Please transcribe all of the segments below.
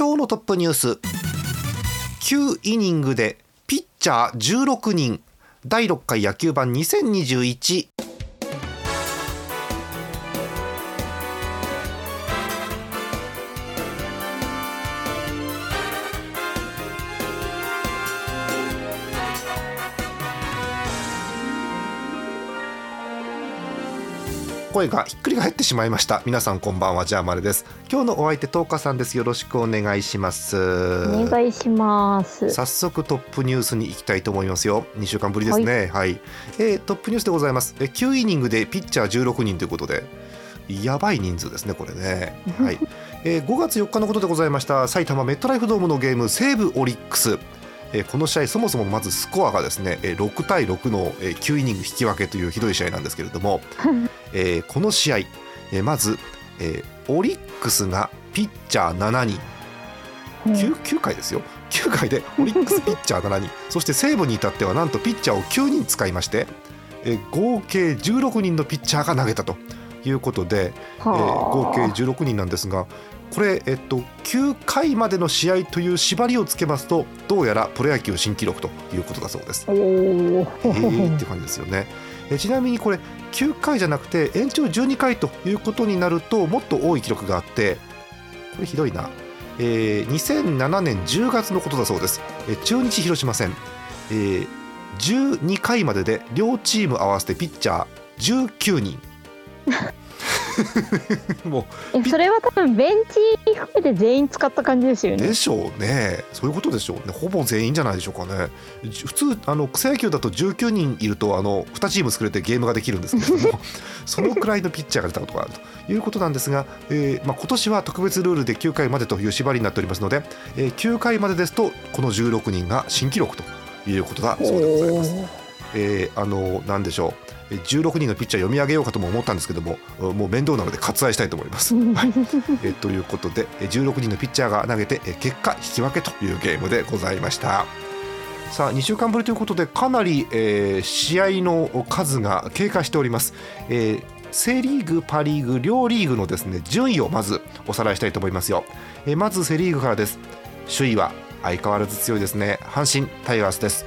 今日のトップニュース。9イニングでピッチャー16人。第6回野球版2021声がひっくり返ってしまいました。皆さんこんばんはジャーマルです。今日のお相手トーカさんです。よろしくお願いします。お願いします。早速トップニュースに行きたいと思いますよ。2週間ぶりですね。はい、はい、えー、トップニュースでございます。え9イニングでピッチャー16人ということでやばい人数ですねこれね。はい、えー、5月4日のことでございました。埼玉メットライフドームのゲーム西武オリックスえこの試合そもそもまずスコアがですね6対6の9イニング引き分けというひどい試合なんですけれども、えー、この試合、えー、まず、えー、オリックスがピッチャー7人。9, 9回ですよ。9回でオリックスピッチャー7人。そして西武に至ってはなんとピッチャーを9人使いまして、えー、合計16人のピッチャーが投げたということで、えー、合計16人なんですがこれ、えっと、9回までの試合という縛りをつけますとどうやらプロ野球新記録ということだそうです。えー、って感じですよね。えちなみにこれ9回じゃなくて延長12回ということになるともっと多い記録があってこれひどいな、えー、2007年10月のことだそうです、え中日広島戦、えー、12回までで両チーム合わせてピッチャー19人 もうそれは多分ベンチ含めて全員使った感じですよね。でしょうね。そういうことでしょうね。ほぼ全員じゃないでしょうかね。普通あの草野球だと19人いるとあの2チーム作れてゲームができるんですけれども そのくらいのピッチャーが出たことがあるということなんですが、えーまあ、今年は特別ルールで9回までという縛りになっておりますので、えー、9回までですとこの16人が新記録ということだそうでございます。えー、あのなんでしょう16人のピッチャー読み上げようかとも思ったんですけどももう面倒なので割愛したいと思います。はい、えということで16人のピッチャーが投げて結果引き分けというゲームでございました。さあ2週間ぶりということでかなり、えー、試合の数が経過しております。えーセ・リーグ、パ・リーグ両リーグのですね順位をまずおさらいしたいと思いますよ。えー、まずセ・リーグからです。首位は相変わらず強いですね。阪神タイガースです。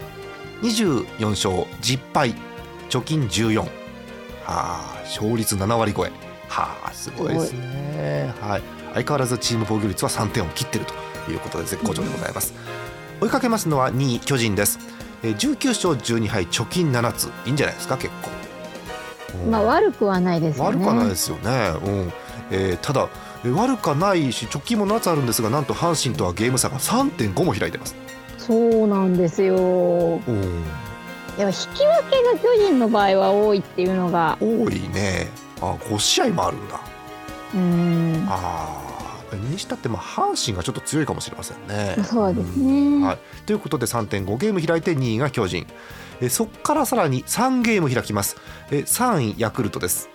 24勝10敗貯金14はあ勝率7割超え。はあすごいですね。はい。相変わらずチーム防御率は3点を切っているということで絶好調でございます、追いかけますのは2位巨人です。19勝12敗貯金7つ。いいんじゃないですか結構。まあ悪くはないですよね。悪くはないですよね、うん。えー、ただ悪くはないし貯金も7つあるんですがなんと阪神とはゲーム差が3.5も開いてます。そうなんですよ、うんでも引き分けが巨人の場合は多いっていうのが多いね。あ5試合もあるんだ。うん。ああにしたってまあ阪神がちょっと強いかもしれませんね。そうですね、はい、ということで3.5ゲーム開いて2位が巨人。えそこからさらに3ゲーム開きます。え3位ヤクルトです。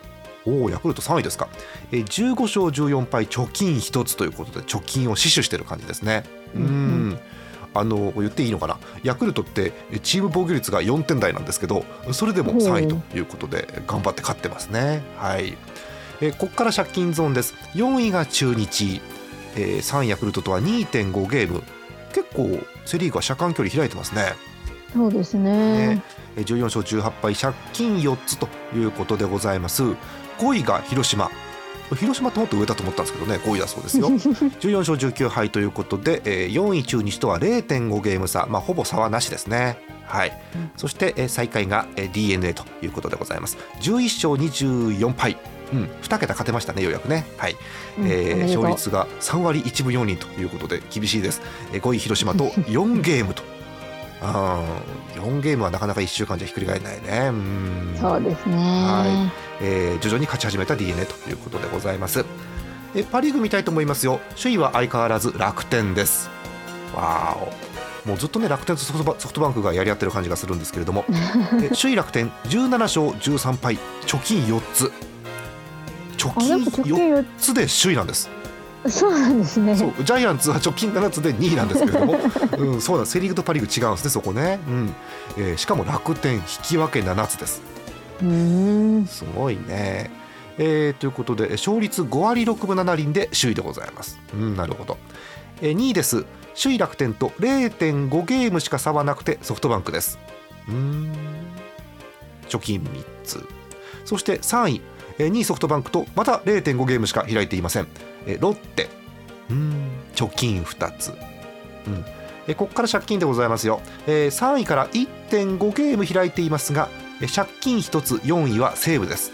おおヤクルト3位ですか。え15勝14敗貯金1つということで貯金を死守してる感じですね。うん、うんあの言っていいのかな？ヤクルトってチーム防御率が4点台なんですけどそれでも3位ということで頑張って勝ってますね。はい。えここから借金ゾーンです。4位が中日、えー、3位ヤクルトとは2.5ゲーム。結構セ・リーグは車間距離開いてますね。そうですね。ね。14勝18敗借金4つということでございます。5位が広島広島ってもっと上だと思ったんですけどね5位だそうですよ。14勝19敗ということで、えー、4位中日とは0.5ゲーム差、まあ、ほぼ差はなしですね。はい、うん、そして、えー、最下位が、えー、d n a ということでございます。11勝24敗。うん、2桁勝てましたね、ようやくね、はい。えー、勝率が3割1分4厘ということで厳しいです、えー、5位広島と4ゲームとあ4ゲームはなかなか1週間じゃひっくり返らないね。うん。そうですね、はい。えー、徐々に勝ち始めた d n a ということでございます。えパ・リーグ見たいと思いますよ。首位は相変わらず楽天です。わーお。もうずっとね楽天とソフトバンクがやり合ってる感じがするんですけれども。え首位楽天17勝13敗貯金4つ。貯金ぱ貯金4よつで首位なんですそうなんですね。そうジャイアンツは貯金7つで2位なんですけれども、うん、そうなんですセ・リーグとパ・リーグ違うんですねそこね、うんえーしかも楽天引き分け7つですうーん。すごいね。えーということで勝率5割6分7厘で首位でございます。うん、なるほど。えー2位です。首位楽天と0.5ゲームしか差はなくてソフトバンクです。うーん。貯金3つ。そして3位、えー2位ソフトバンクとまた0.5ゲームしか開いていません。えーロッテ。うーん。貯金2つ。うん。えーここから借金でございますよ。えー3位から1.5ゲーム開いていますが、えー借金1つ4位は西武です。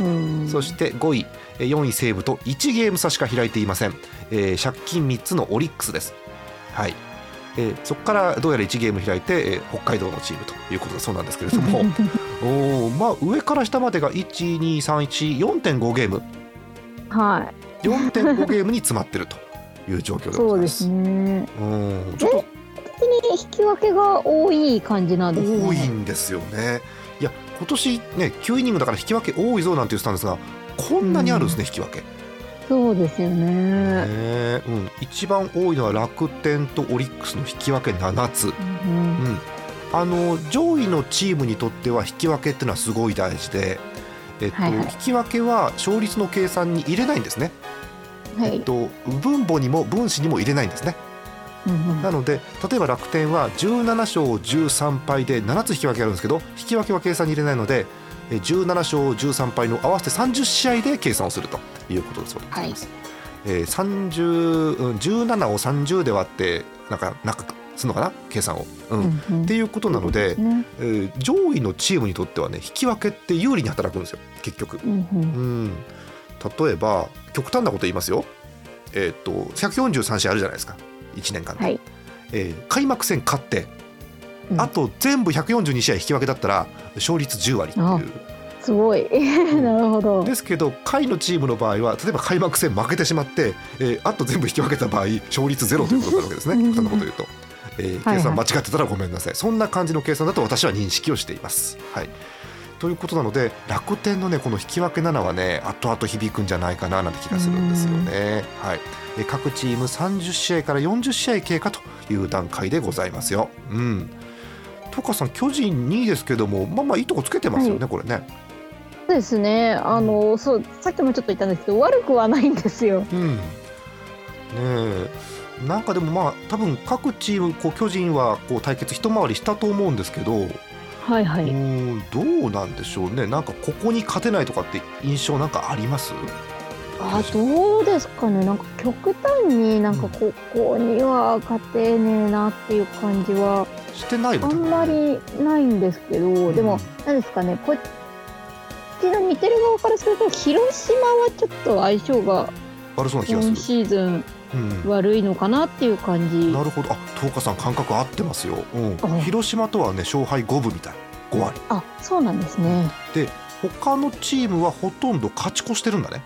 うん。うん。そして5位えー4位西武と1ゲーム差しか開いていません、えー借金3つのオリックスですはい、えーそこからどうやら1ゲーム開いて、えー北海道のチームということだそうなんですけれども おーまあ上から下までが12314.5ゲームはい。4.5ゲームに詰まってるという状況でそうですございます。ね。うん。ちょっと本当に引き分けが多い感じなんですね。多いん。ですよねいや今年ね9イニングだから引き分け多いぞなんて言ってたんですがこんなにあるんですね、引き分け。そうですよね。ねうん、一番多いのは楽天とオリックスの引き分け7つ、うん。うん、あの上位のチームにとっては引き分けっていうのはすごい大事で、えっとはい。はい引き分けは勝率の計算に入れないんですね、はい。えっと、分母にも分子にも入れないんですね。うんうん。なので例えば楽天は17勝13敗で7つ引き分けあるんですけど引き分けは計算に入れないのでえ17勝13敗の合わせて30試合で計算をするということでござい。えー30うん17を30で割ってなんかなんかするのかな計算を、うん。うんうん。っていうことなので、ね。えー上位のチームにとってはね引き分けって有利に働くんですよ結局。うんうん。うん、例えば極端なこと言いますよ。えーっと143試合あるじゃないですか。1年間で、はい。えー開幕戦勝って、うん。あと全部142試合引き分けだったら勝率10割っていう。すごい。なるほど。ですけど下位のチームの場合は例えば開幕戦負けてしまって、えーあと全部引き分けた場合勝率ゼロということになるわけですね。極端なこと言うと、えーはい計算間違ってたらごめんなさいそんな感じの計算だと私は認識をしています。はいということなので楽天のねこの引き分け7はね後々響くんじゃないかななんて気がするんですよね。はい、えー各チーム30試合から40試合経過という段階でございますよ。うんトカさん巨人2位ですけどもまあまあいいとこつけてますよね、はいこれね。そうですね。あの、そう、さっきもちょっと言ったんですけど、悪くはないんですよ。うん、ねえなんかでもまあ多分各チームこう巨人はこう対決一回りしたと思うんですけど、うはいはい。ーんどうなんでしょうねなんかここに勝てないとかって印象なんかあります？あ、どうですかね。なんか極端になんかここには勝てねえなっていう感じはしてないのあんまりないんですけど、でも、なんですかね。こっちの見てる側からすると、広島はちょっと相性が悪そうな気がす今る、シーズンうん、悪いのかなっていう感じ。なるほど。あ東花さん感覚合ってますよ、うん。あ。広島とはね勝敗五分みたい。5割。あ、そうなんですね。で他のチームはほとんど勝ち越してるんだね、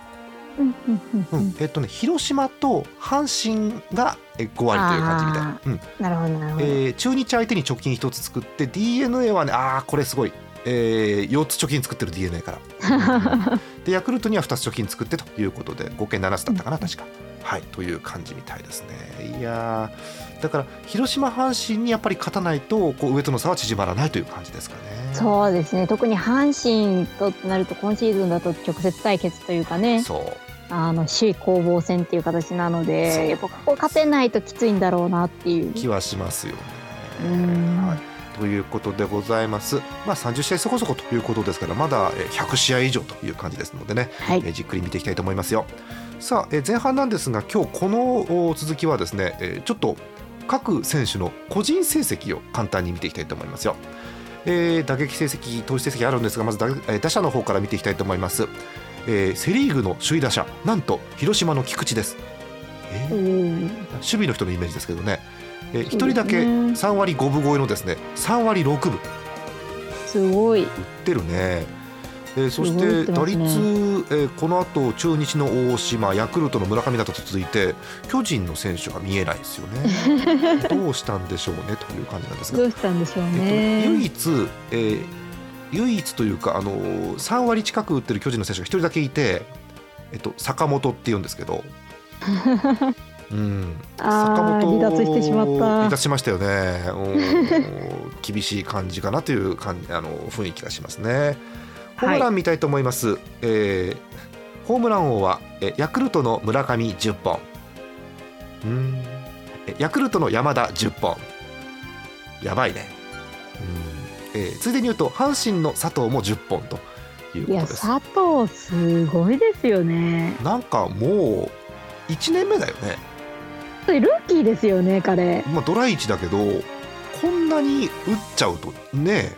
うんうんうんううん。ん。えっとね広島と阪神がえ5割という感じみたいな、うん、なるほどなるほど。えー中日相手に貯金1つ作って d n a はねあーこれすごい、えー、4つ貯金作ってる d n a から。でヤクルトには2つ貯金作ってということで合計7つだったかな確か。はいという感じみたいですね。いやーだから広島阪神にやっぱり勝たないとこう上との差は縮まらないという感じですかね。そうですね。特に阪神となると今シーズンだと直接対決というかね、そう。あの首位攻防戦っていう形なので、やっぱここ勝てないときついんだろうなっていう。気はしますよね。うん。はいということでございます。まあ30試合そこそこということですからまだえー100試合以上という感じですのでね、はいえーじっくり見ていきたいと思いますよ。さあ、えー前半なんですが今日このお続きはですね、えーちょっと各選手の個人成績を簡単に見ていきたいと思いますよ。えー打撃成績投手成績あるんですがまず打,、えー打者の方から見ていきたいと思います。えーセ・リーグの首位打者なんと広島の菊池です。えーうん守備の人のイメージですけどね、えー、1人だけそうですね3割5分超えのですね3割6分。すごい。打ってるね。えーそして打率、ねえーこの後中日の大島ヤクルトの村上などと続いて巨人の選手が見えないですよね。どうしたんでしょうねという感じなんですが。どうしたんでしょうえっと、ね。唯一、えー唯一というか、あのー3割近く打ってる巨人の選手が1人だけいて、えっと、坂本っていうんですけど、うん、ああ離脱してしまった。離脱しましたよね。うん。厳しい感じかなという感じあの雰囲気がしますね。ホームラン見たいと思います、えーホームラン王はえヤクルトの村上10本うん。えヤクルトの山田10本やばいね。うん、えーついでに言うと阪神の佐藤も10本ということです。佐藤すごいですよね。なんかもう1年目だよねルーキーですよね彼。まあドラ1だけどこんなに打っちゃうとね。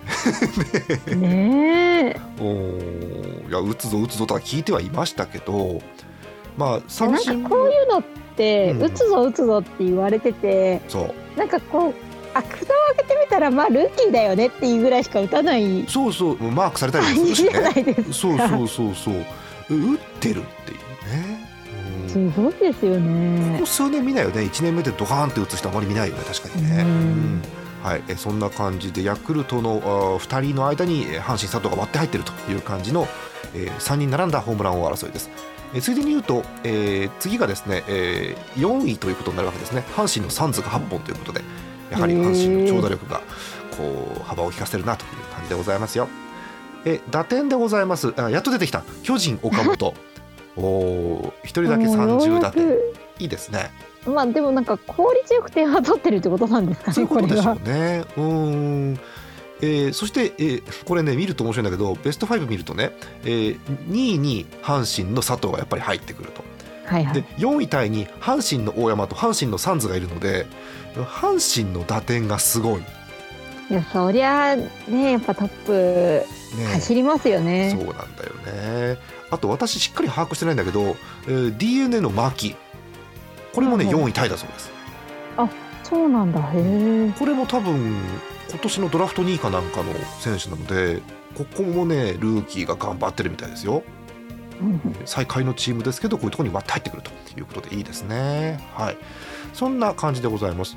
ねえ。おーいや打つぞ打つぞとは聞いてはいましたけどまあなん三振かこういうのって、うん。打つぞ打つぞって言われててそう。なんかこうあ蓋を開けてみたらまあルーキーだよねっていうぐらいしか打たない。そうそうマークされたりもするしね。じゃないですか。そうそうそうそう。打ってるっていうすごいですよこね。こ。数年見ないよね。1年目でドカーンって打つ人あまり見ないよね。確かにね、うん。うん。はい、えそんな感じでヤクルトの2人の間にえー阪神佐藤が割って入ってるという感じの、え3人並んだホームラン王争いです。えついでに言うと、えー次がですね、えー4位ということになるわけですね。阪神のサンズが8本ということでやはり阪神の長打力がこう幅を利かせるなという感じでございますよ。え打点でございます。あやっと出てきた。巨人岡本おお1人だけ30打点いいですね。まあでもなんか効率よく点は取ってるってことなんですかそういねこれうことでしょは。うね。うーん。えーそして、えーこれね見ると面白いんだけどベスト5見るとね、えー2位に阪神の佐藤がやっぱり入ってくるとではいはい。4位タイに阪神の大山と阪神のサンズがいるので阪神の打点がすごい、ねいやそりゃねやっぱトップ走りますよそうね。なんだよねあと私しっかり把握してないんだけど、えー、d n a の牧これもねうんうん4位タイだそうです。そうなんだ。へえ。これも多分今年のドラフト2位かなんかの選手なのでここもねルーキーが頑張ってるみたいですよ。うん最下位のチームですけどこういうところに割って入ってくるということでいいですね。はい。そんな感じでございます。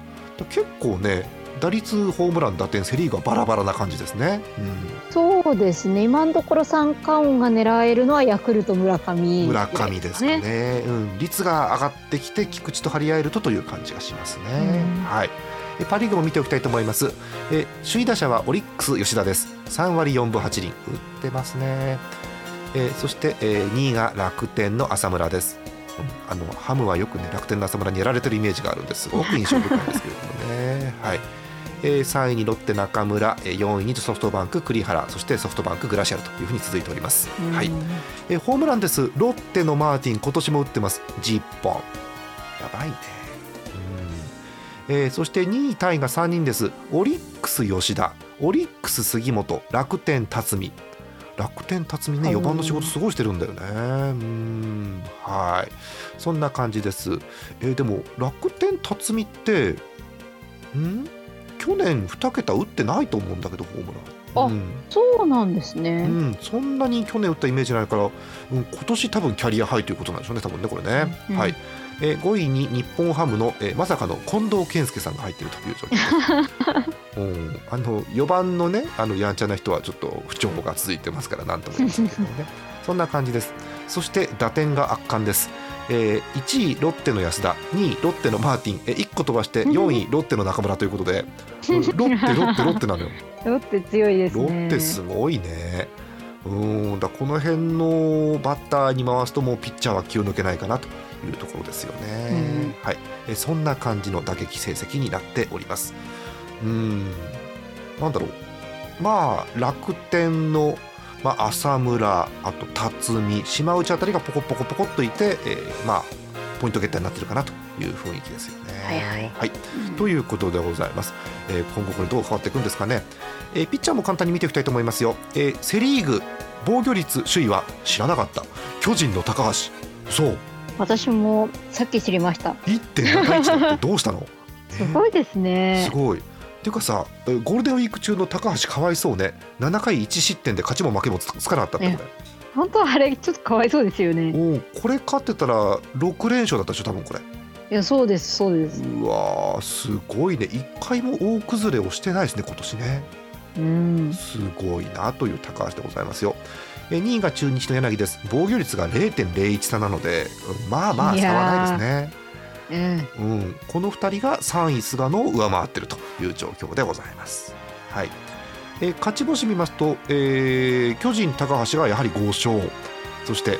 結構ね打率ホームラン打点セ・リーグはバラバラな感じですね、うん、そうですね今のところ三冠王が狙えるのはヤクルト村上、村上ですかね。うん、率が上がってきて菊池と張り合えるとという感じがしますね。うんはい。えパ・リーグも見ておきたいと思います。え首位打者はオリックス吉田です。3割4分8厘打ってますね。えそして、え2位が楽天の浅村です。うんあのハムはよくね楽天の浅村にやられてるイメージがあるんですごく印象深いんですけれどもね。はい。えー3位にロッテ中村、えー4位にソフトバンク栗原そしてソフトバンクグラシアルというふうに続いております。うん。はい。えーホームランです。ロッテのマーティン今年も打ってます。10本やばいね。うん、えーそして2位タイが3人です。オリックス吉田。オリックス杉本。楽天辰巳楽天辰巳ねはい4番の仕事すごいしてるんだよね。うん。はい。そんな感じです、えーでも楽天辰巳ってん？去年2桁打ってないと思うんだけどホームラン。あうん。そうなんですね。うん、そんなに去年打ったイメージないから、うん、今年多分キャリアハイということなんでしょうね多分ねこれね、うんはい、えー5位に日本ハムの、えーまさかの近藤健介さんが入っているという状況。です、うん、あの4番のねあのやんちゃな人はちょっと不調が続いてますからなんとも言いませんけどね。そんな感じです。そして打点が圧巻ですえー1位ロッテの安田2位ロッテのマーティン、え1個飛ばして 4位ロッテの中村ということで、うんロッテロッテロッテなのよ ロッテ強いですロね。ッテすごいね。うんだこの辺のバッターに回すともうピッチャーは気を抜けないかなというところですよね。はい、えそんな感じの打撃成績になっております。うんなんだろうまあ楽天の、まあ、浅村あと辰巳島内あたりがポコポコポコっといて、えーまあポイントゲッターになってるかなという雰囲気ですよね。はいはい。はい。ということでございます、えー今後これどう変わっていくんですかね、えーピッチャーも簡単に見ていきたいと思いますよ、えーセ・リーグ防御率首位は知らなかった。巨人の高橋。そう私もさっき知りました。1.71だってどうしたの？すごいですね。す。ごいていうかさゴールデンウィーク中の高橋かわいそうね。7回1失点で勝ちも負けもつつかなかったってこれ、本当はあれちょっとかわいそうですよね。おうこれ勝ってたら6連勝だったでしょ多分これ。いやそうですそうです。うわーすごいね。1回も大崩れをしてないですね今年ね。うん。すごいなという高橋でございますよ。え2位が中日の柳です。防御率が0.01差なのでうんまあまあ差はないですねうん。うん、この2人が3位菅野を上回っているという状況でございます。はい。えー勝ち星見ますと、えー巨人、高橋がやはり5勝そして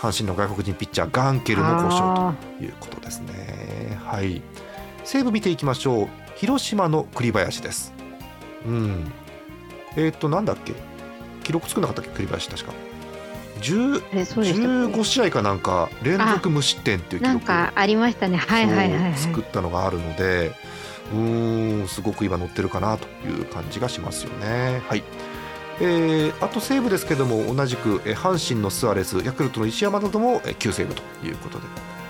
阪神の外国人ピッチャーガンケルも5勝ということですね。はい、西武見ていきましょう。広島の栗林です。うん、えっ、となんだっけ？記録作んなかったっけ？栗林確か。15け？試合かなんか連続無失点っていう記なん録かありましたね。はいはいはい作ったのがあるのでうーんすごく今乗ってるかなという感じがしますよね。はい。えーあと西武ですけども同じくえー阪神のスアレスヤクルトの石山などもえー旧西武ということで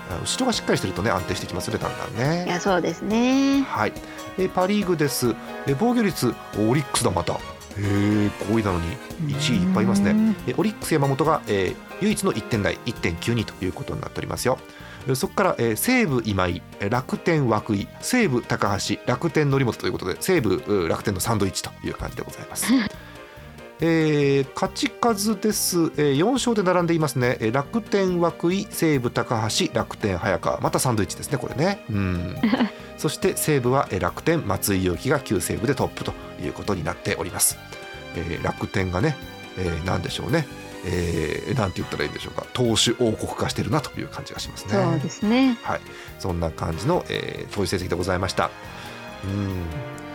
あ後ろがしっかりしてるとね安定してきますよねだんだんね。いやそうですね。はい、えーパ・リーグです、えー防御率オリックスだまた。へえ5位なのに1位いっぱいいますね。えーオリックス山本が、えー唯一の1点台1.92ということになっておりますよ。えーそこから、えー西武今井えー楽天涌井西武高橋楽天則本ということで西武う楽天のサンドイッチという感じでございます。えー勝ち数です、えー4勝で並んでいますね、えー楽天涌井西武高橋楽天早川。またサンドイッチですねこれね。うん。そして西武はえー楽天松井裕樹が旧西武でトップということになっております、えー楽天がね、えー、何でしょうね。えー、なんて言ったらいいんでしょうか。投手王国化してるなという感じがしますね。そうですね。はい、そんな感じの、えー、投手成績でございました。うん。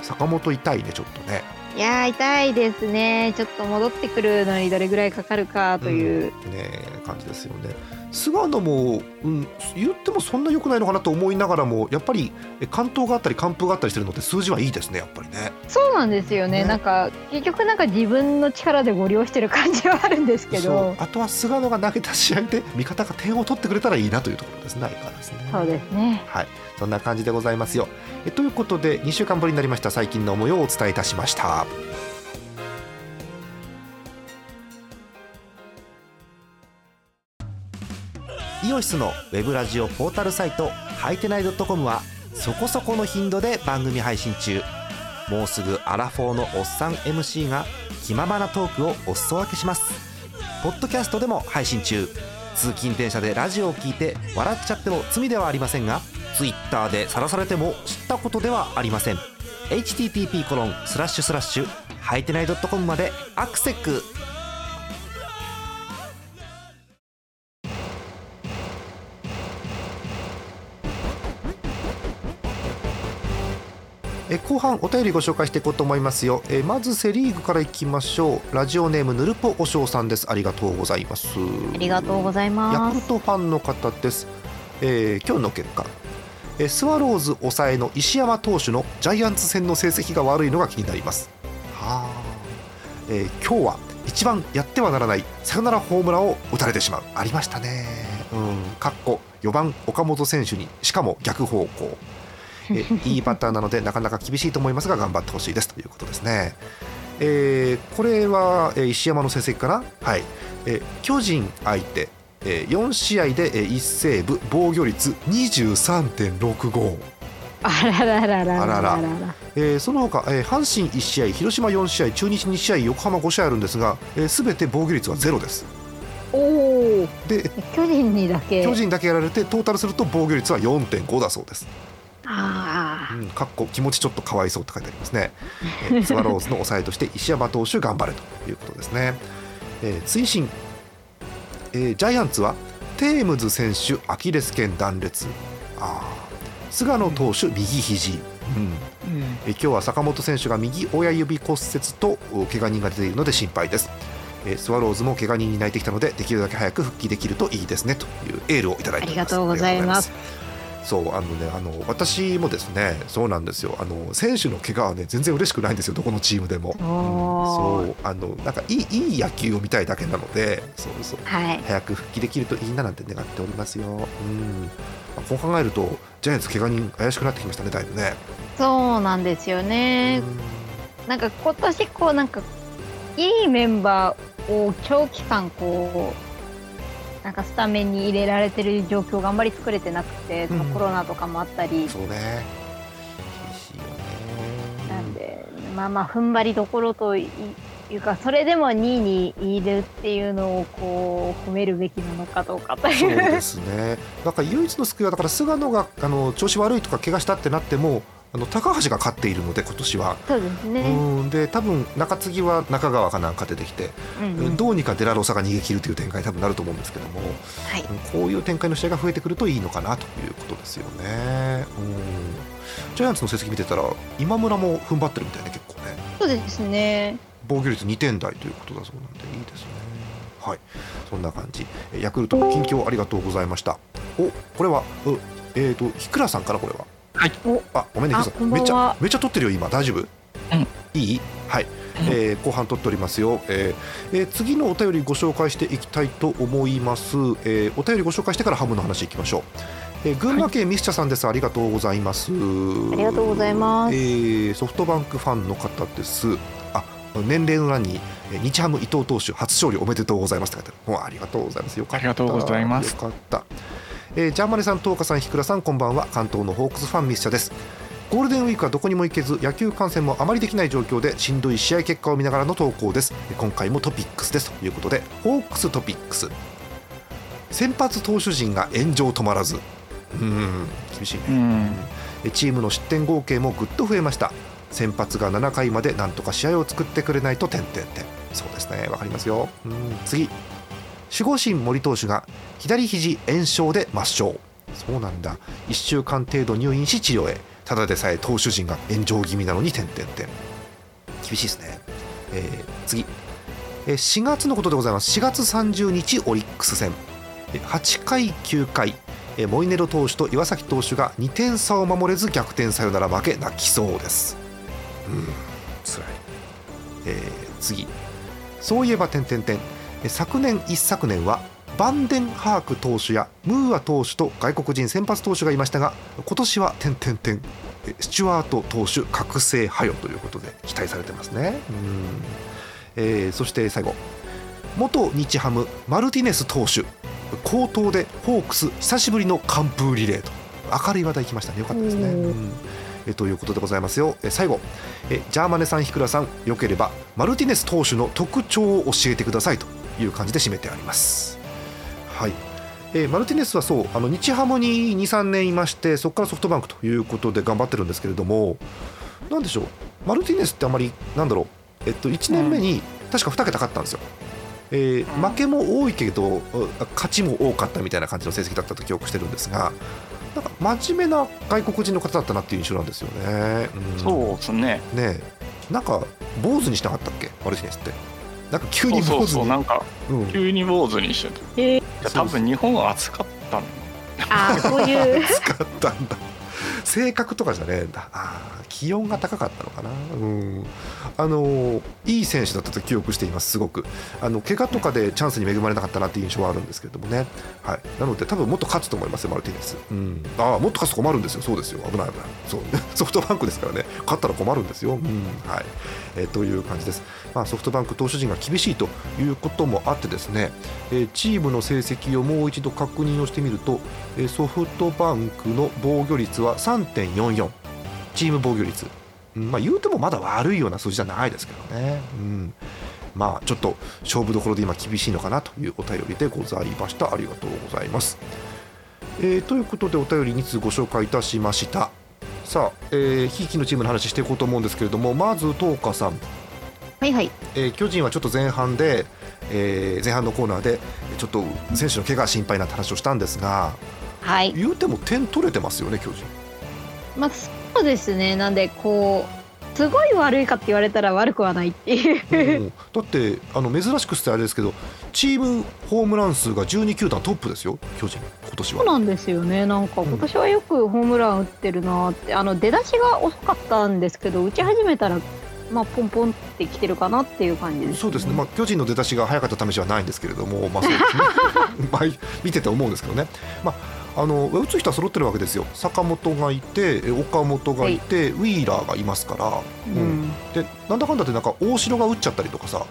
坂本痛いねちょっとねいやー痛いですね。ちょっと戻ってくるのにどれぐらいかかるかという、うん。ね感じですよね。菅野も、うん、言ってもそんな良くないのかなと思いながらもやっぱりえ関東があったり完封があったりしてるのって数字はいいですねやっぱりね。そうなんですよね。ねなんか結局なんか自分の力でご利用してる感じはあるんですけど。あとは菅野が投げた試合で味方が点を取ってくれたらいいなというところですね相変わらずね。そうですね。はい、そんな感じでございますよ。えということで2週間ぶりになりました最近の模様をお伝えいたしました。イオシスのウェブラジオポータルサイトハイテナイドットコムはそこそこの頻度で番組配信中もうすぐアラフォーのおっさん MC が気ままなトークをお裾分けしますポッドキャストでも配信中通勤電車でラジオを聞いて笑っちゃっても罪ではありませんが Twitter で晒されても知ったことではありません。http コロンスラッシュスラッシュはいてない .com までアクセックえ後半お便りご紹介していこうと思いますよ。えまずセ・リーグからいきましょう。ラジオネームぬるぽおしょうさんです。ありがとうございます。ありがとうございヤます。クルトファンの方です、えー今日の結果えースワローズ抑えの石山投手のジャイアンツ戦の成績が悪いのが気になります。はあ、えー今日は一番やってはならないサヨナラホームランを打たれてしまう。ありましたね。うん。かっこ4番岡本選手にしかも逆方向。えー いいバッターなのでなかなか厳しいと思いますが頑張ってほしいです。ということですね。えーこれは、えー石山の成績かな、はい。えー巨人相手、えー4試合で、えー1セーブ防御率23.65、あららららら。あらら。らえーその他、えー阪神1試合広島4試合中日2試合横浜5試合あるんですがすべ、全て防御率はゼロです。おおで巨人にだけ。巨人だけやられてトータルすると防御率は4.5だそうです。あうん、かっこ気持ちちょっとかわいそうって書いてありますね、えースワローズの抑えとして石山投手頑張れということですね、えー追伸、えージャイアンツはテームズ選手アキレス腱断裂。あー。菅野投手右肘、うん。あ、うん、えー今日は坂本選手が右親指骨折とお怪我人が出ているので心配です。えースワローズも怪我人に泣いてきたのでできるだけ早く復帰できるといいですねというエールをいただいております。ありがとうございますそうあのねあの私もですねそうなんですよ。あの選手の怪我はね全然嬉しくないんですよ。どこのチームでも、おー。そうあのなんかいいいい野球を見たいだけなので。そうそう。はい。早く復帰できるといいななんて願っておりますよ。うん。まあこう考えるとジャイアンツ怪我人怪しくなってきましたねだいぶね。そうなんですよね。なんか今年こうなんかいいメンバーを長期間こうなんかスタメンに入れられてる状況があんまり作れてなくて、そのうんコロナとかもあったり、そうね厳しいよね。なんでまあまあ踏ん張りどころといいうかそれでも2位にいるっていうのをこう褒めるべきなのかどうかとそういう。ですね。だから唯一の救いはだから菅野があの調子悪いとか怪我したってなってもあの高橋が勝っているので今年は。そうですね。うんで多分中継ぎは中川かなんか出てきて、うんうんどうにかデラロサが逃げ切るという展開に多分なると思うんですけども、はい。うんこういう展開の試合が増えてくるといいのかなということですよね。うんジャイアンツの成績見てたら今村も踏ん張ってるみたいね結構ね。そうですね。防御率2点台ということだそうなんでいいですね。はい、そんな感じ。えヤクルト近況ありがとうございました。お、これは、うえっ、と、ひくらさんからこれは？はい。お、あ、ごめんね、あさん。めっちこんばんは。ゃ、めっちゃ撮ってるよ、今、大丈夫？うん。いい？はい。うん。えー後半撮っておりますよ、えーえー次のお便りご紹介していきたいと思います、えーお便りご紹介してからハムの話いきましょう、えー群馬県ミスチャさんです。ありがとうございます。ありがとうございます。えーソフトバンクファンの方です。あ年齢の欄にえー日ハム伊藤投手初勝利おめでとうございますって書いてある。もうありがとうございます。よかった。ありがとうございます。よかった、えージャーマネさん、東花さん、ひくらさん、こんばんは。関東のホークスファンミスチャです。ゴールデンウィークはどこにも行けず野球観戦もあまりできない状況でしんどい試合結果を見ながらの投稿です。今回もトピックスです。ということでホークストピックス。先発投手陣が炎上止まらず。うん。厳しいね、チームの失点合計もぐっと増えました。先発が7回までなんとか試合を作ってくれないと点々点。そうですね。わかりますよ。うん。次守護神森投手が左肘炎症で抹消。そうなんだ。1週間程度入院し治療へ。ただでさえ投手陣が炎上気味なのに点々点。厳しいですね、えー次。えー4月のことでございます。4月30日オリックス戦。8回9回。モイネロ投手と岩崎投手が2点差を守れず逆転サヨナラ負け泣きそうです。うん辛い、えー次。そういえば点々点。昨年一昨年はバンデンハーク投手やムーア投手と外国人先発投手がいましたが今年は点々点えースチュワート投手覚醒派よということで期待されてますね。うん、えーそして最後元日ハムマルティネス投手好投でホークス久しぶりの完封リレーと明るい話題来ましたね。よかったですね、えということでございますよ。え最後えジャーマネさんひくらさんよければマルティネス投手の特徴を教えてくださいという感じで締めてあります。はい。えーマルティネスはそうあの日ハムに23年いましてそこからソフトバンクということで頑張ってるんですけれどもなんでしょう？マルティネスってあまりなんだろう、えっと、1年目に確か2桁勝ったんですよ、えー負けも多いけどう勝ちも多かったみたいな感じの成績だったと記憶してるんですがなんか真面目な外国人の方だったなっていう印象なんですよね。ん。そうですね。ねえ。なんか坊主にしなかったっけ？マルティネスってなんか急に坊主にそうなんかうん。急に坊主にしてたいえー、や多分日本は暑かったのあーそういう使ったんだ性格とかじゃねえんだあー気温が高かったのかな？うん。あのいい選手だったと記憶していますすごく。あの怪我とかでチャンスに恵まれなかったなっていう印象はあるんですけれどもね。はい。なので多分もっと勝つと思いますよマルティネス。うん。ああもっと勝つと困るんですよ。そうですよ。危ない危ない。そう。ソフトバンクですからね。勝ったら困るんですよ。うん。はい、えーという感じです。まあソフトバンク投手陣が厳しいということもあってですね。えーチームの成績をもう一度確認をしてみると、えーソフトバンクの防御率は3.44チーム防御率、うんまあ、言うてもまだ悪いような数字じゃないですけどね、うん、まあちょっと勝負どころで今厳しいのかなというお便りでございました。ありがとうございます、えーということでお便り2通ご紹介いたしました。さあ、えー、ひいきのチームの話していこうと思うんですけれどもまず東花さん。はいはい。えー巨人はちょっと前半で、えー前半のコーナーでちょっと選手の怪我心配なって話をしたんですがはい。言うても点取れてますよね巨人。まあそうですね。なんでこうすごい悪いかって言われたら悪くはないっていう。うん。だってあの珍しくしてあれですけどチームホームラン数が12球団トップですよ巨人今年は。そうなんですよね。なんか今年はよくホームラン打ってるなってあの出だしが遅かったんですけど打ち始めたらまあポンポンってきてるかなっていう感じです、そうですね、まあ、巨人の出だしが早かった試しはないんですけれども、まあそうですね。まあ、見てて思うんですけどね、まあ、あの打つ人は揃ってるわけですよ。坂本がいてえ岡本がいて、ウィーラーがいますから、ううん。ん、でなんだかんだってなんか大城が打っちゃったりとかさ、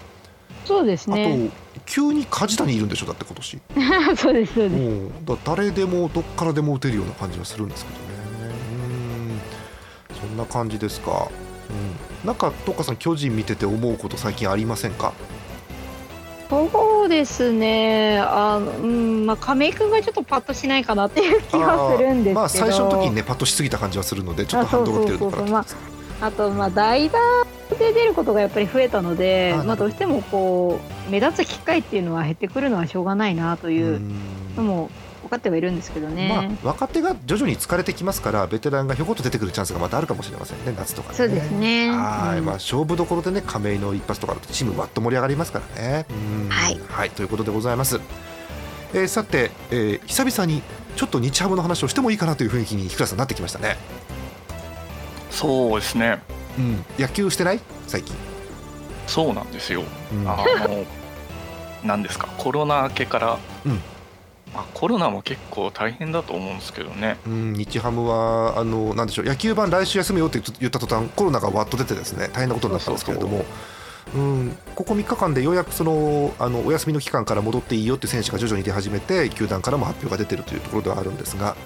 そうですね。あと急に梶谷いるんでしょだって今年、そうですそううです。ん、だ誰でもどっからでも打てるような感じがするんですけどね。うん。そんな感じですか、うん、なんかトッカさん巨人見てて思うこと最近ありませんか？そうですね。あのうんまあ亀井君がちょっとパッとしないかなっていう気がするんですけど。まあ最初の時にねパッとしすぎた感じはするのでちょっとハンドル切てるのかなあとまあ代打で出ることがやっぱり増えたのであ、まあどうしてもこう目立つ機会っていうのは減ってくるのはしょうがないなというのも分かってはいるんですけどね。まあ、若手が徐々に疲れてきますからベテランがひょこっと出てくるチャンスがまたあるかもしれませんね夏とかねそうですね。はい、うんまあ勝負どころでね亀井の一発とかだとチームわっと盛り上がりますからね。うんはい、ということでございます。えーさて、えー久々にちょっと日ハムの話をしてもいいかなという雰囲気に日倉さんなってきましたね。そうですねうん、野球してない？最近。そうなんですようんあの何ですか？コロナ明けから、うんまあ、コロナも結構大変だと思うんですけどね。うん、日ハムはあのなんでしょう野球盤来週休むよって言った途端コロナがわっと出てですね大変なことになったんですけれども。うん、ここ3日間でようやくそのあのお休みの期間から戻っていいよって選手が徐々に出始めて球団からも発表が出てるというところではあるんですが、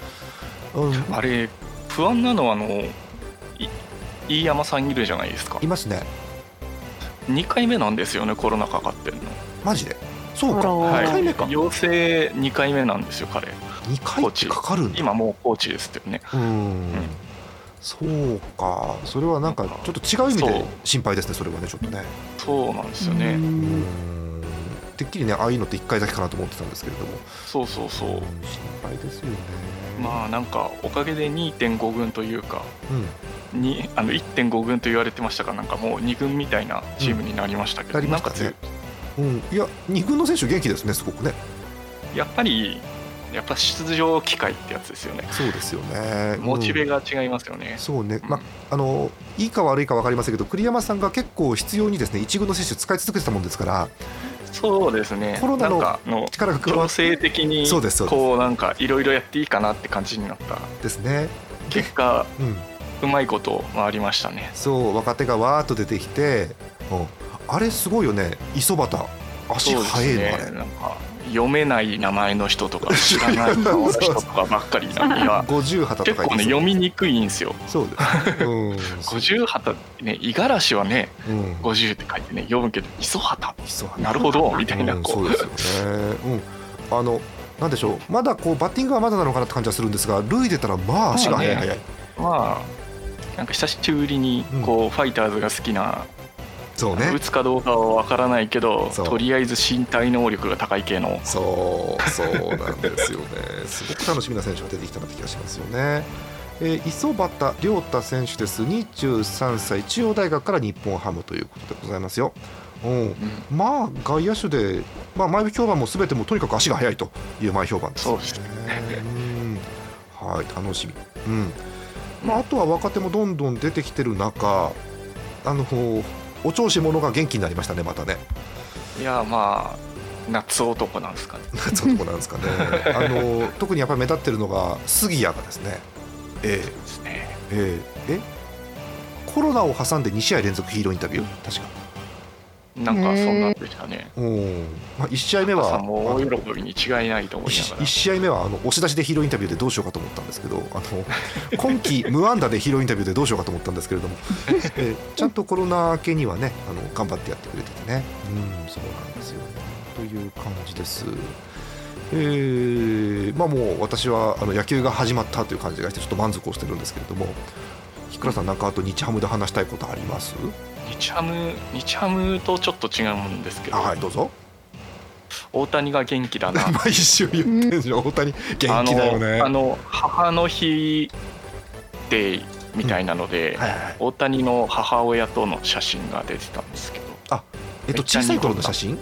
うん、あれ不安なのはあのい飯山さんいるじゃないですか。いますね。2回目なんですよねコロナかかってるの。マジで？そうか。はい。2回目か。陽性2回目なんですよ彼。2回ってかかるんだ。今もうコーチですよね。うん。そうか。それはなんかちょっと違う意味で心配ですねそれはねちょっとね。そうなんですよね。うん。うん。てっきりねああいうのって1回だけかなと思ってたんですけれども。そうそうそう。うん心配ですよね。まあなんかおかげで2.5軍というかうん。にあの1.5軍と言われてましたがなんかもう2軍みたいなチームになりましたけど、なりまなんかうん、いや2軍の選手元気ですねすごくね。やっぱりやっぱ出場機会ってやつですよね。そうですよね。モチベうんが違いますよね、そうね、まあのいいか悪いか分かりませんけど栗山さんが結構必要にですね一軍の選手使い続けてたもんですから。そうですね。コロナの力が加的にそうです。こうなんかいろいろやっていいかなって感じになった。ですね。結果うん。うまいこと回りましたね。そう若手がわーっと出てきて、うん、あれすごいよね。磯端。足速いの、あれ。ねなんか読めない名前の人とか 知らない人とかばっかりいや50旗と結構ね読みにくいんですよ。そうです、うん50旗ね五十嵐はねうん、50って書いてね読むけど磯畑。なるほどみたいなうんこそううですよね、うん、あのなんでしょう。まだこうバッティングはまだなのかなって感じはするんですが塁出たらまあ足が速いまあね。速いまあなんか久しぶりにこう、ファイターズが好きなそうね。打つかどうかは分からないけどとりあえず身体能力が高い系の。そうそうなんですよね。すごく楽しみな選手が出てきたなって気がしますよね。えー磯端亮太選手です。23歳中央大学から日本ハムということでございますよ。うん、うん。まあ外野手で、まあ、前評判もすべてもとにかく足が速いという前評判ですよね。そうですね。うん。はい楽しみ。うん。まあ、あとは若手もどんどん出てきてる中あのお調子者が元気になりましたねまたね。いやまあ夏男なんですかねそういうとこなんですかね。あの特にやっぱり目立ってるのが杉谷がですね。えですねえええコロナを挟んで2試合連続ヒーローインタビュー確か。なんかそんなんでしたねうん。まあ1試合目は朝もう大喜びに違いないと思いながら1試合目はあの押し出しでヒーローインタビューでどうしようかと思ったんですけどあの 今季無安打でヒーローインタビューでどうしようかと思ったんですけれども、えーちゃんとコロナ明けにはねあの頑張ってやってくれててねうんそうなんですよねという感じです。えーまあもう私はあの野球が始まったという感じがしてちょっと満足をしてるんですけれどもひくらさんなんかあと日ハムで話したいことあります？日ハム日ハムとちょっと違うんですけど、あはいどうぞ。大谷が元気だな。毎週言ってんでしょ？大谷元気だよね。あのあの母の日デーみたいなので、はいはいはい。大谷の母親との写真が出てたんですけど。えっと小さい頃の写真？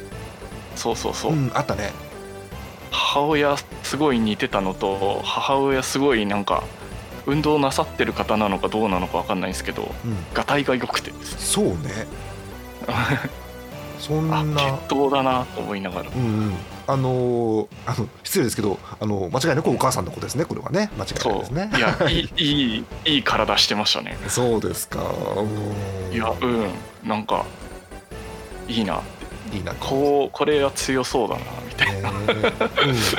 そうそうそう、うんあったね。母親すごい似てたのと母親すごいなんか運動なさってる方なのかどうなのか分かんないんですけどうん。がたいが良くてです。ねそうね。そんあな血統だなと思いながら。うんうん。あのーあの失礼ですけどあの間違いなくお母さんの子ですねこれはね。間違いないそですね。う。いやいいいいいい体してましたね。そうですか。うん。いやうん。なんかいいないいな。こうこれは強そうだなみたいな、ね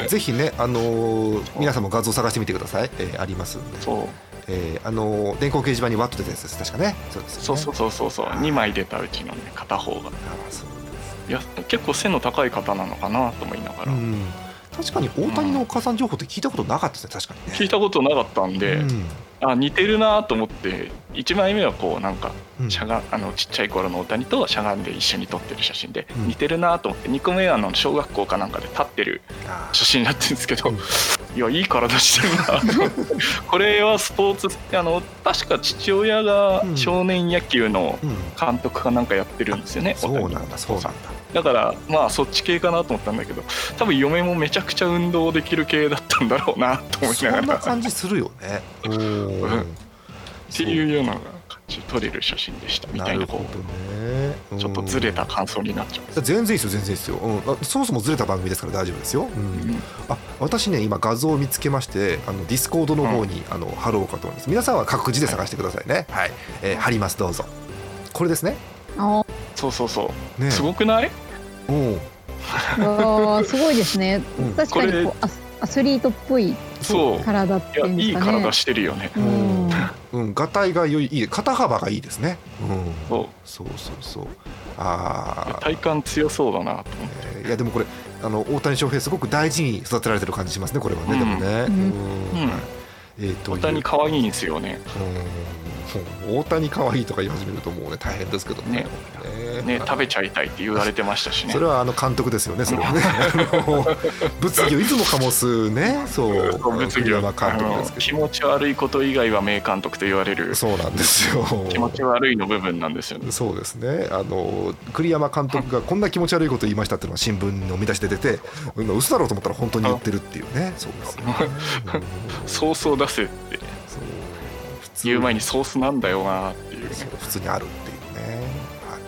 うん、ぜひね、あのー皆さんも画像探してみてください、えーありますんで、そう。えーあのー電光掲示板にワッと出たやつです確かね。そうですよね。そうそうそうそうそう。2枚出たうちのね片方が。あーそういや結構背の高い方なのかなと思いながら、うん、確かに大谷のお母さん情報って聞いたことなかったですね。確かにね。聞いたことなかったんで、うん。あ似てるなと思って1枚目はこうなんかうん。しゃがあのちっちゃい頃の大谷としゃがんで一緒に撮ってる写真で、うん。似てるなと思って2個目はあの小学校かなんかで立ってる写真になってるんですけど、うん。いやいい体してるな これはスポーツあの確か父親がうん。少年野球のうん。監督かなんかやってるんですよね、そう大谷なんだそうなんだ。だからまあそっち系かなと思ったんだけど多分嫁もめちゃくちゃ運動できる系だったんだろうなと思いそながら。っんな感じするよね。うんていうような感じで撮れる写真でしたみたいなこなるほどね。うちょっとずれた感想になっちゃううん全然いいですよ全然いいです。よ、うん、あそもそもずれた番組ですから大丈夫ですよ、うん。あ私ね今画像を見つけましてあのディスコードの方に、あの貼ろうかと思います。皆さんは各自で探してくださいね。はい、えー貼ります。どうぞ。これですね？あそうそうそう。ねすごくない？う。んーすごいですね。うん。確かにこうアスアスリートっぽいそう。体っていうんですかね。体してるよね。うん。うん、がたいが良いいい肩幅がいいですね。うん、そう。そうそうそう。ああ、体幹強そうだなと思って。えーいやでもこれあの大谷翔平すごく大事に育てられてる感じしますねこれはね、うんでもね。うん。うん。えーと大谷可愛いんですよね。うん大谷可愛いとか言い始めるともうね大変ですけどね。ね。食べちゃいたいって言われてましたしね。それはあの監督ですよね、それはね。物議をいつも醸すね、そう、物議を。栗山監督です気持ち悪いこと以外は名監督と言われる。ど。そうなんですよ。気持ち悪いの部分なんですよね。そうですね。あの栗山監督がこんな気持ち悪いこと言いましたっていうのが新聞の見出しで出てうん嘘だろうと思ったら本当に言ってるっていうね。そうですよね、うんソースを出せって言う前にソースなんだよなっていう。ねそう普通にあるっていうね、はい。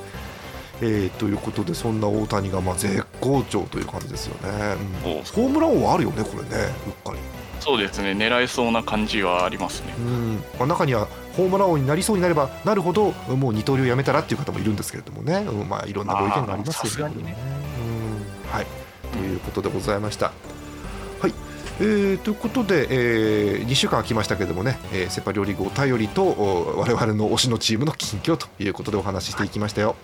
えーということでそんな大谷がまあ絶好調という感じですよね、うん。ホームラン王はあるよねこれねうっかり、そうですね狙えそうな感じはありますね。うん。まあ、中にはホームラン王になりそうになればなるほどもう二刀流やめたらっていう方もいるんですけれどもね、うんまあ、いろんなご意見がありますよね。うん。はい。ということでございました。えーということで、え2週間空きましたけれどもね、えーセ・パ両リーグお便りと我々の推しのチームの近況ということでお話ししていきましたよ。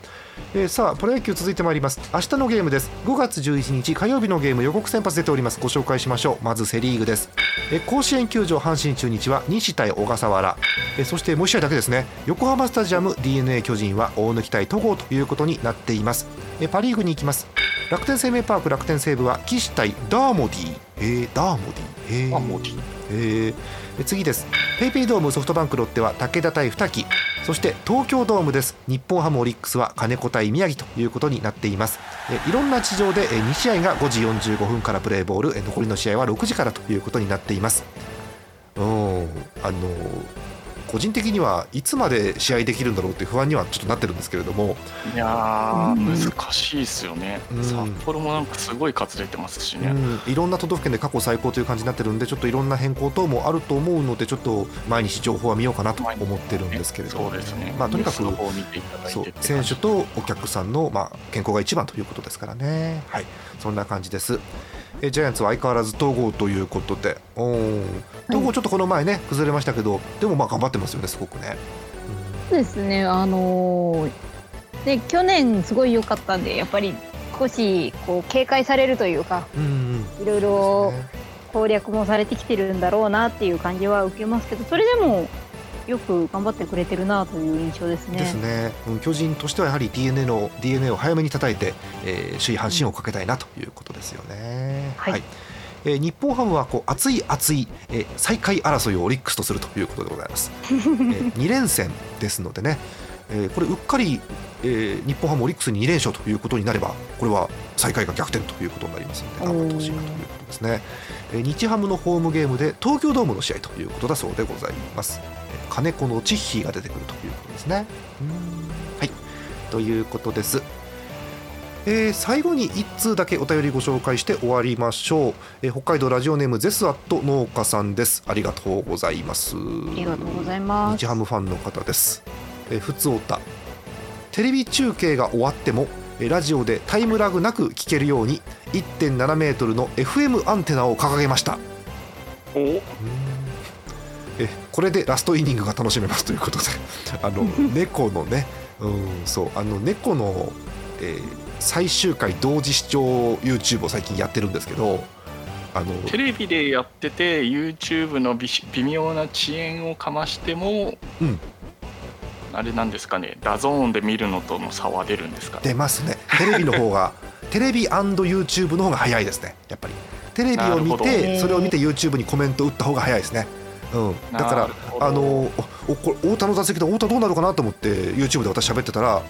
えーさあプロ野球続いてまいります。明日のゲームです。5月11日火曜日のゲーム予告先発出ております。ご紹介しましょう。まずセ・リーグです、えー甲子園球場阪神中日は西対小笠原、えーそしてもう1試合だけですね。横浜スタジアム d n a 巨人は大貫対戸郷ということになっています、えーパ・リーグに行きます。楽天生命パーク楽天西部は岸対ダーモディ。えー、ダーモディ？えー。あもういいえー。え次です。ペイペイドームソフトバンクロッテは武田対二木。そして東京ドームです。日本ハムオリックスは金子対宮城ということになっています。えいろんな地上で2試合が5時45分からプレーボール。え残りの試合は6時からということになっています。うん。あの個人的にはいつまで試合できるんだろうっていう不安にはちょっとなってるんですけれども。いやーうん。難しいですよね、うん。札幌もなんかすごい数出てますしね、うん、いろんな都道府県で過去最高という感じになってるんでちょっといろんな変更等もあると思うのでちょっと毎日情報は見ようかなと思ってるんですけれども、そうですね、まあ、とにかく選手とお客さんの、まあ、健康が一番ということですからね、はい、そんな感じです。えジャイアンツは相変わらず統合ということで、統合ちょっとこの前ね、崩れましたけど、でもまあ頑張ってますよね、すごくね。そうですね。あのーで去年すごい良かったんでやっぱり少しこう警戒されるというかうん、うんうんいろいろ攻略もされてきてるんだろうなっていう感じは受けますけどそれでもよく頑張ってくれてるなという印象ですね。ですね、うん巨人としてはやはり DNA の DNA を早めに叩いて、えー首位阪神をかけたいなということですよね。はいえー日本ハムはこう熱い熱い、えー最下位争いをオリックスとするということでございます。えー、2連戦ですのでね、えーこれうっかり、えー日本ハムオリックスに2連勝ということになればこれは最下位が逆転ということになりますので頑張ってほしいなということですね。えー日ハムのホームゲームで東京ドームの試合ということだそうでございます。えー金子のチッヒーが出てくるということですね。はい。ということです。えー最後に1通だけお便りご紹介して終わりましょう、えー北海道ラジオネームゼスアット農家さんです。ありがとうございます。ありがとうございます。日ハムファンの方です、えー、ふつおた。テレビ中継が終わってもえーラジオでタイムラグなく聞けるように1.7メートルの FM アンテナを掲げました。おえこれでラストイニングが楽しめますということで。あの猫のね、うん、そう。あの猫の、えー最終回同時視聴 YouTube を最近やってるんですけどあのテレビでやってて YouTube の微微妙な遅延をかましても、うん。あれなんですかね。 DAZN で見るのとの差は出るんですか出ますね。テレビの方が テレビ &YouTube の方が早いですね。やっぱり。テレビを見てそれを見て YouTube にコメント打った方が早いですねうん、だからあのおおこれ太田の座席で太田どうなるかなと思って YouTube で私喋ってたら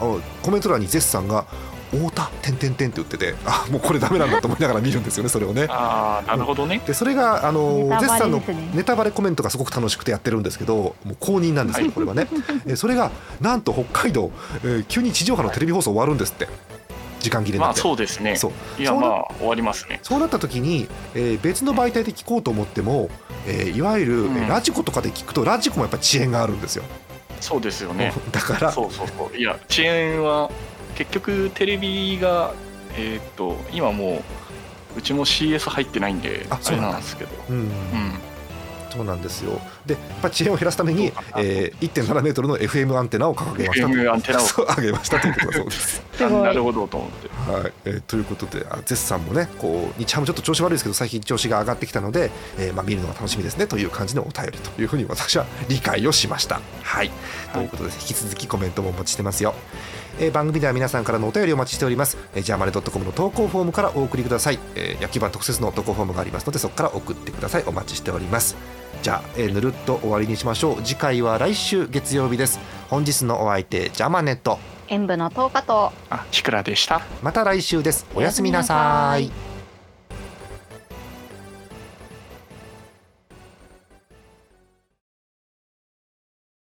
コメント欄にゼスさんが「太田てんてんてん」って言っててあもうこれダメなんだと思いながら見るんですよねそれをね。ああなるほどね、でそれがあのネタバレゼスさんのネタバレコメントがすごく楽しくてやってるんですけどもう公認なんですよこれはね。えそれがなんと北海道、えー急に地上波のテレビ放送終わるんですって。時間切れにまそうですね。そう。いやそうなまあ終わりますね。そうなった時に、えー別の媒体で聞こうと思っても、えーいわゆる、うん。えーラジコとかで聞くとラジコもやっぱ遅延があるんですよ、そうですよね。だから。そうそうそう。いや遅延は結局テレビがえーっと今もううちも CS 入ってないんであそうなんですけど。うん。うん。そうなんですよ。でやっぱ遅延を減らすためにえー、1.7メートルの FM アンテナを掲げましたと。FM アンテナを。上げましたということだそうです。なるほどと思ってはい、えーということであゼスさんもねこう日ハムちょっと調子悪いですけど最近調子が上がってきたので、えーまあ、見るのが楽しみですねという感じのお便りというふうに私は理解をしました。はい、ということで引き続きコメントもお待ちしてますよ。えー番組では皆さんからのお便りをお待ちしております。えージャーマネドットコムの投稿フォームからお送りください。えー野球版特設の投稿フォームがありますのでそこから送ってください。お待ちしております。じゃあ、えーぬるっと終わりにしましょう。次回は来週月曜日です。本日のお相手ジャマネット。演舞の10日とあひくらでしたまた来週です。おやすみなさい。